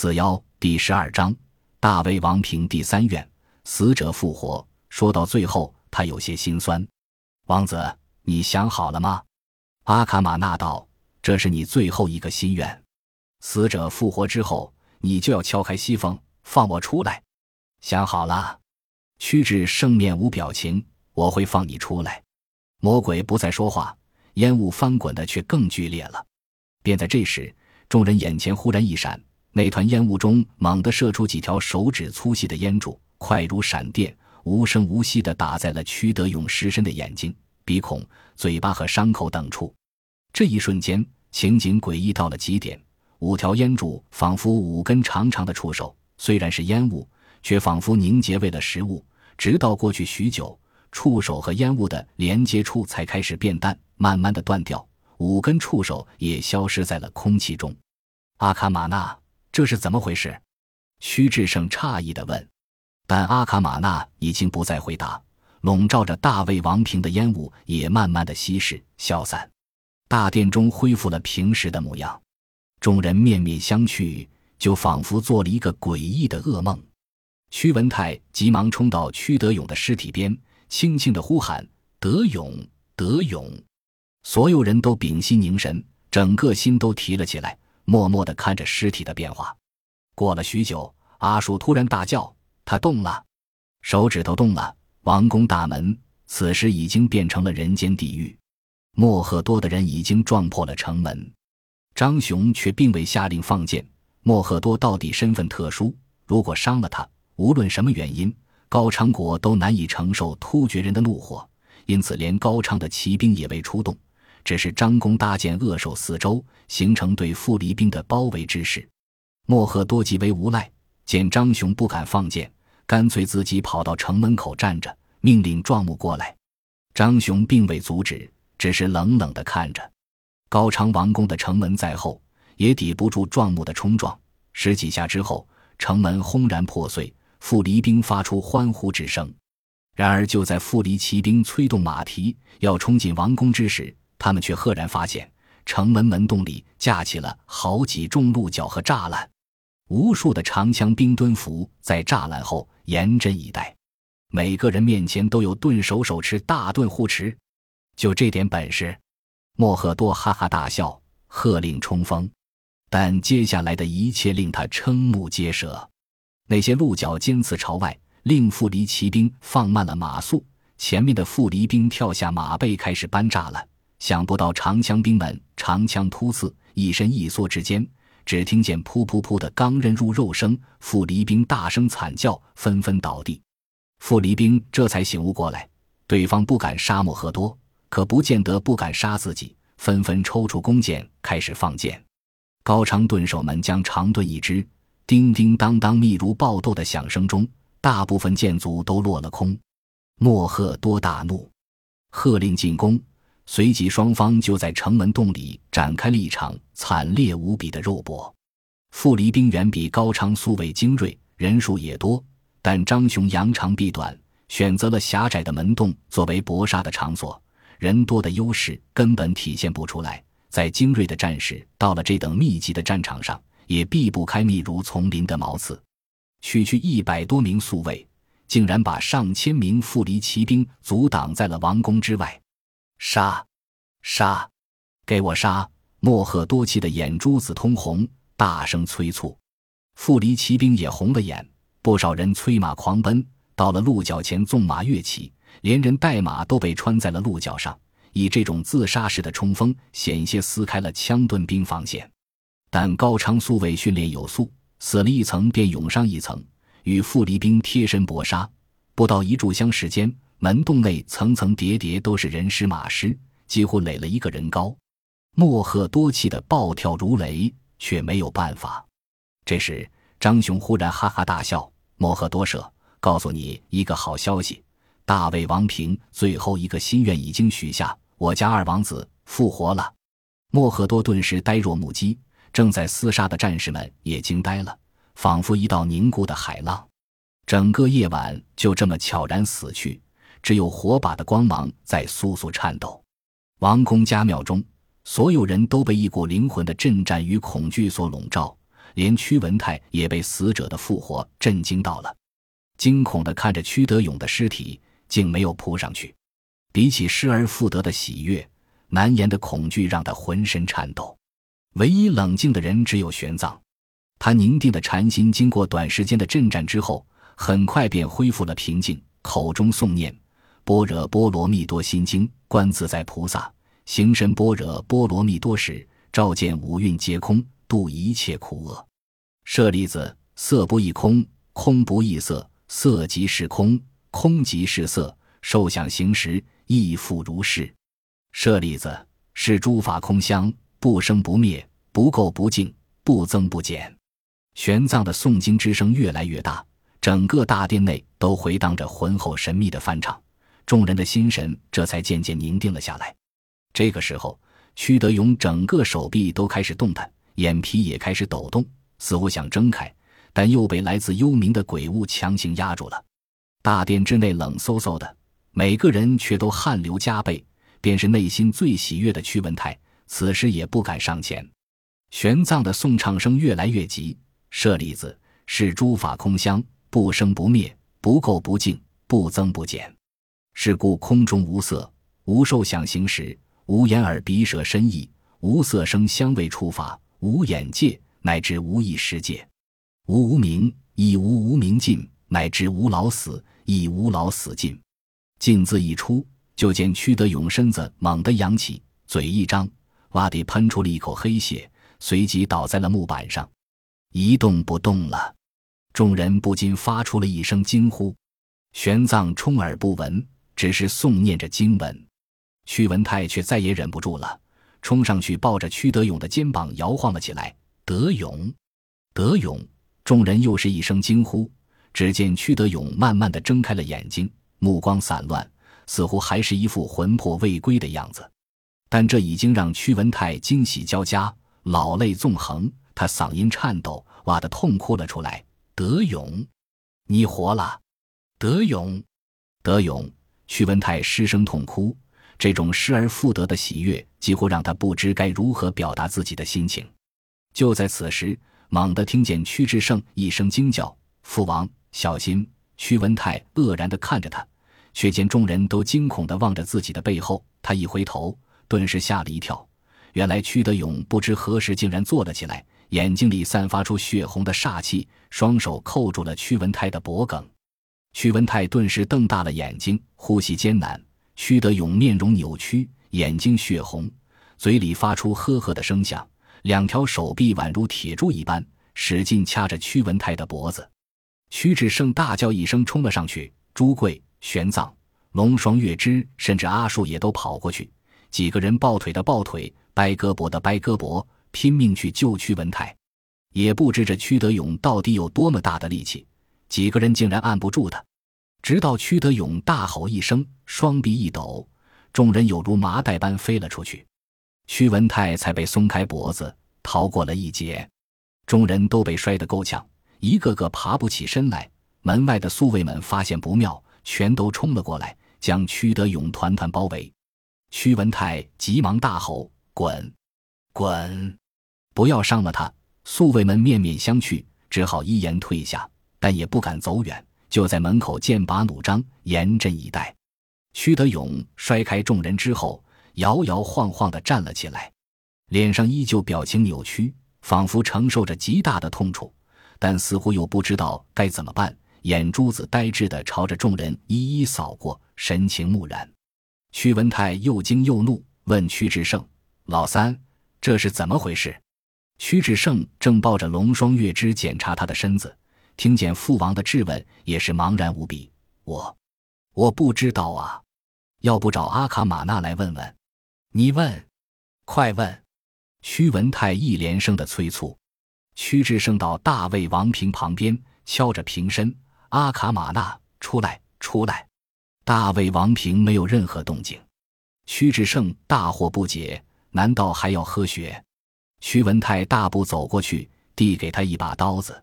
子妖第十二章，大魏王平第三愿，死者复活。说到最后，他有些心酸。王子，你想好了吗？阿卡玛纳道：“这是你最后一个心愿。死者复活之后，你就要敲开西风，放我出来。想好了。”屈指圣面无表情。我会放你出来。魔鬼不再说话，烟雾翻滚的却更剧烈了。便在这时，众人眼前忽然一闪，那团烟雾中猛地射出几条手指粗细的烟柱，快如闪电，无声无息地打在了屈德勇尸身的眼睛、鼻孔、嘴巴和伤口等处。这一瞬间，情景诡异到了极点。五条烟柱仿佛五根长长的触手，虽然是烟雾，却仿佛凝结为了食物。直到过去许久。触手和烟雾的连接处才开始变淡，慢慢的断掉，五根触手也消失在了空气中。阿卡玛纳，这是怎么回事？屈志胜诧异的问。但阿卡玛纳已经不再回答，笼罩着大卫王平的烟雾也慢慢的稀释消散，大殿中恢复了平时的模样。众人面面相觑，就仿佛做了一个诡异的噩梦。屈文泰急忙冲到屈德勇的尸体边。轻轻的呼喊：“德勇，德勇！”所有人都屏息凝神，整个心都提了起来，默默的看着尸体的变化。过了许久，阿树突然大叫：“他动了，手指头动了！”王宫大门此时已经变成了人间地狱，莫赫多的人已经撞破了城门，张雄却并未下令放箭。莫赫多到底身份特殊，如果伤了他，无论什么原因。高昌国都难以承受突厥人的怒火，因此连高昌的骑兵也未出动，只是张弓搭箭扼守四周，形成对富离兵的包围之势。莫赫多极为无赖，见张雄不敢放箭，干脆自己跑到城门口站着，命令壮木过来。张雄并未阻止，只是冷冷地看着。高昌王宫的城门在后，也抵不住壮木的冲撞。十几下之后，城门轰然破碎。傅离兵发出欢呼之声，然而就在傅离骑兵催动马蹄要冲进王宫之时，他们却赫然发现城门门洞里架起了好几重鹿角和栅栏，无数的长枪兵蹲伏在栅栏后严阵以待，每个人面前都有盾手手持大盾护持。就这点本事，莫赫多哈哈大笑，喝令冲锋。但接下来的一切令他瞠目结舌。那些鹿角尖刺朝外，令傅离骑兵放慢了马速。前面的傅离兵跳下马背，开始搬栅栏。想不到长枪兵们长枪突刺，一伸一缩之间，只听见噗噗噗的钢刃入肉声。傅离兵大声惨叫，纷纷倒地。傅离兵这才醒悟过来，对方不敢杀莫赫多，可不见得不敢杀自己，纷纷抽出弓箭，开始放箭。高昌盾手们将长盾一支。叮叮当当，密如爆豆的响声中，大部分箭卒都落了空。莫赫多大怒，喝令进攻。随即，双方就在城门洞里展开了一场惨烈无比的肉搏。傅离兵远比高昌苏卫精锐，人数也多，但张雄扬长避短，选择了狭窄的门洞作为搏杀的场所。人多的优势根本体现不出来。在精锐的战士到了这等密集的战场上。也避不开密如丛林的毛刺，区区一百多名宿卫，竟然把上千名傅离骑兵阻挡在了王宫之外。杀！杀！给我杀！莫赫多气的眼珠子通红，大声催促。傅离骑兵也红了眼，不少人催马狂奔，到了鹿角前纵马跃起，连人带马都被穿在了鹿角上。以这种自杀式的冲锋，险些撕开了枪盾兵防线。但高昌苏卫训练有素，死了一层便涌上一层，与傅离兵贴身搏杀。不到一炷香时间，门洞内层层叠叠都是人尸马尸，几乎垒了一个人高。莫赫多气得暴跳如雷，却没有办法。这时，张雄忽然哈哈大笑：“莫赫多舍，告诉你一个好消息，大魏王平最后一个心愿已经许下，我家二王子复活了。”莫赫多顿时呆若木鸡。正在厮杀的战士们也惊呆了，仿佛一道凝固的海浪。整个夜晚就这么悄然死去，只有火把的光芒在簌簌颤抖。王宫家庙中，所有人都被一股灵魂的震颤与恐惧所笼罩，连屈文泰也被死者的复活震惊到了，惊恐地看着屈德勇的尸体，竟没有扑上去。比起失而复得的喜悦，难言的恐惧让他浑身颤抖。唯一冷静的人只有玄奘，他凝定的禅心经过短时间的震颤之后，很快便恢复了平静，口中诵念《般若波罗蜜多心经》，观自在菩萨行深般若波罗蜜多时，照见五蕴皆空，度一切苦厄。舍利子，色不异空，空不异色，色即是空，空即是色，受想行识亦复如是。舍利子，是诸法空相。不生不灭，不垢不净，不增不减。玄奘的诵经之声越来越大，整个大殿内都回荡着浑厚神秘的梵唱，众人的心神这才渐渐凝定了下来。这个时候，屈德勇整个手臂都开始动弹，眼皮也开始抖动，似乎想睁开，但又被来自幽冥的鬼物强行压住了。大殿之内冷飕飕的，每个人却都汗流浃背，便是内心最喜悦的屈文泰。此时也不敢上前，玄奘的颂唱声越来越急。舍利子，是诸法空相，不生不灭，不垢不净，不增不减。是故空中无色，无受想行识，无眼耳鼻舌身意，无色声香味触法，无眼界，乃至无意识界，无无明，亦无无明尽，乃至无老死，亦无老死尽。尽字一出，就见屈德勇身子猛地扬起，嘴一张。哇地喷出了一口黑血，随即倒在了木板上，一动不动了。众人不禁发出了一声惊呼。玄奘充耳不闻，只是诵念着经文。屈文泰却再也忍不住了，冲上去抱着屈德勇的肩膀摇晃了起来。德勇，德勇！众人又是一声惊呼。只见屈德勇慢慢的睁开了眼睛，目光散乱，似乎还是一副魂魄未归的样子。但这已经让屈文泰惊喜交加，老泪纵横。他嗓音颤抖，哇的痛哭了出来：“德勇，你活了！德勇，德勇！”屈文泰失声痛哭，这种失而复得的喜悦几乎让他不知该如何表达自己的心情。就在此时，猛地听见屈志胜一声惊叫：“父王，小心！”屈文泰愕然地看着他，却见众人都惊恐地望着自己的背后。他一回头。顿时吓了一跳，原来屈德勇不知何时竟然坐了起来，眼睛里散发出血红的煞气，双手扣住了屈文泰的脖颈。屈文泰顿时瞪大了眼睛，呼吸艰难。屈德勇面容扭曲，眼睛血红，嘴里发出呵呵的声响，两条手臂宛如铁柱一般，使劲掐着屈文泰的脖子。屈志胜大叫一声，冲了上去。朱贵、玄奘、龙双、月枝，甚至阿树也都跑过去。几个人抱腿的抱腿，掰胳膊的掰胳膊，拼命去救屈文泰，也不知这屈德勇到底有多么大的力气，几个人竟然按不住他。直到屈德勇大吼一声，双臂一抖，众人有如麻袋般飞了出去，屈文泰才被松开脖子，逃过了一劫。众人都被摔得够呛，一个个爬不起身来。门外的宿卫们发现不妙，全都冲了过来，将屈德勇团团包围。屈文泰急忙大吼：“滚，滚，不要伤了他！”宿卫们面面相觑，只好一言退下，但也不敢走远，就在门口剑拔弩张，严阵以待。屈德勇摔开众人之后，摇摇晃晃地站了起来，脸上依旧表情扭曲，仿佛承受着极大的痛楚，但似乎又不知道该怎么办，眼珠子呆滞地朝着众人一一扫过，神情木然。屈文泰又惊又怒，问屈志胜：“老三，这是怎么回事？”屈志胜正抱着龙双月枝检查他的身子，听见父王的质问，也是茫然无比。我，我不知道啊，要不找阿卡玛纳来问问？你问，快问！屈文泰一连声的催促。屈志胜到大卫王平旁边，敲着瓶身：“阿卡玛纳，出来，出来！”大卫王平没有任何动静，屈志胜大惑不解，难道还要喝血？屈文泰大步走过去，递给他一把刀子。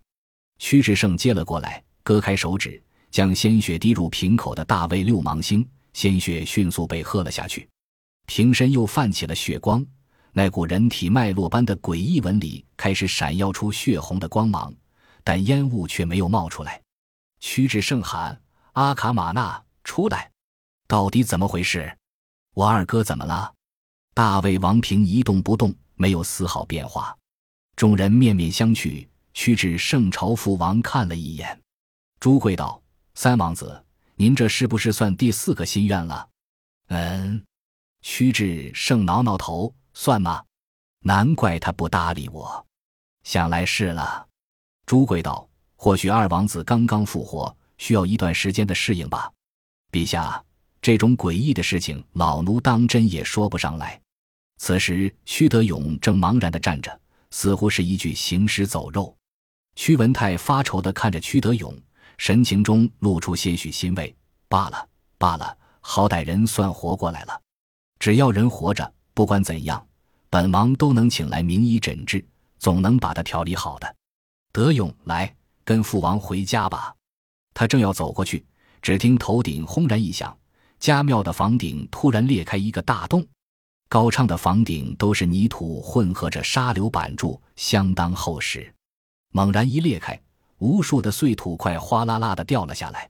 屈志胜接了过来，割开手指，将鲜血滴入瓶口的大卫六芒星，鲜血迅速被喝了下去。瓶身又泛起了血光，那股人体脉络般的诡异纹理开始闪耀出血红的光芒，但烟雾却没有冒出来。屈志胜喊：“阿卡玛纳，出来！到底怎么回事？我二哥怎么了？”大卫王平一动不动，没有丝毫变化。众人面面相觑。屈指圣朝父王看了一眼，朱贵道：“三王子，您这是不是算第四个心愿了？”嗯。屈指圣挠挠头：“算吗？难怪他不搭理我，想来是了。”朱贵道：“或许二王子刚刚复活，需要一段时间的适应吧。”陛下，这种诡异的事情，老奴当真也说不上来。此时，屈德勇正茫然的站着，似乎是一具行尸走肉。屈文泰发愁地看着屈德勇，神情中露出些许欣慰。罢了，罢了，好歹人算活过来了。只要人活着，不管怎样，本王都能请来名医诊治，总能把他调理好的。德勇，来，跟父王回家吧。他正要走过去，只听头顶轰然一响，家庙的房顶突然裂开一个大洞。高昌的房顶都是泥土混合着沙流板筑，相当厚实。猛然一裂开，无数的碎土块哗啦啦的掉了下来。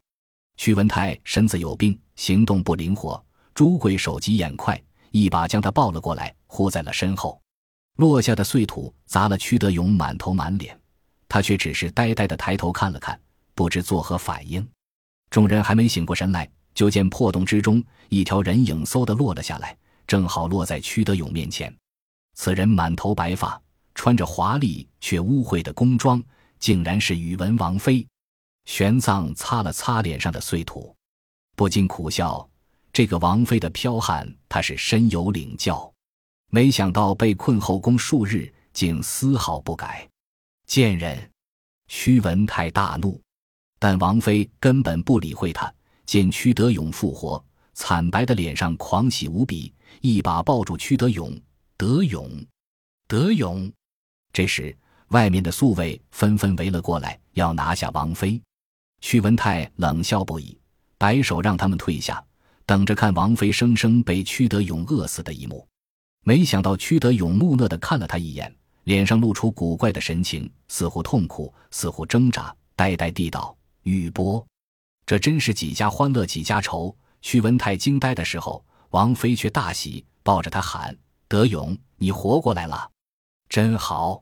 屈文泰身子有病，行动不灵活。朱贵手疾眼快，一把将他抱了过来，护在了身后。落下的碎土砸了屈德勇满头满脸，他却只是呆呆的抬头看了看，不知作何反应。众人还没醒过神来，就见破洞之中一条人影嗖的落了下来，正好落在屈德勇面前。此人满头白发。穿着华丽却污秽的宫装，竟然是宇文王妃。玄奘擦了擦脸上的碎土，不禁苦笑：这个王妃的剽悍，他是深有领教。没想到被困后宫数日，竟丝毫不改。贱人！屈文泰大怒，但王妃根本不理会他。见屈德勇复活，惨白的脸上狂喜无比，一把抱住屈德勇。德勇，德勇！这时，外面的宿卫纷纷围了过来，要拿下王妃。屈文泰冷笑不已，摆手让他们退下，等着看王妃生生被屈德勇饿死的一幕。没想到屈德勇木讷地看了他一眼，脸上露出古怪的神情，似乎痛苦，似乎挣扎，呆呆地道：“玉波，这真是几家欢乐几家愁。”屈文泰惊呆的时候，王妃却大喜，抱着他喊：“德勇，你活过来了，真好！”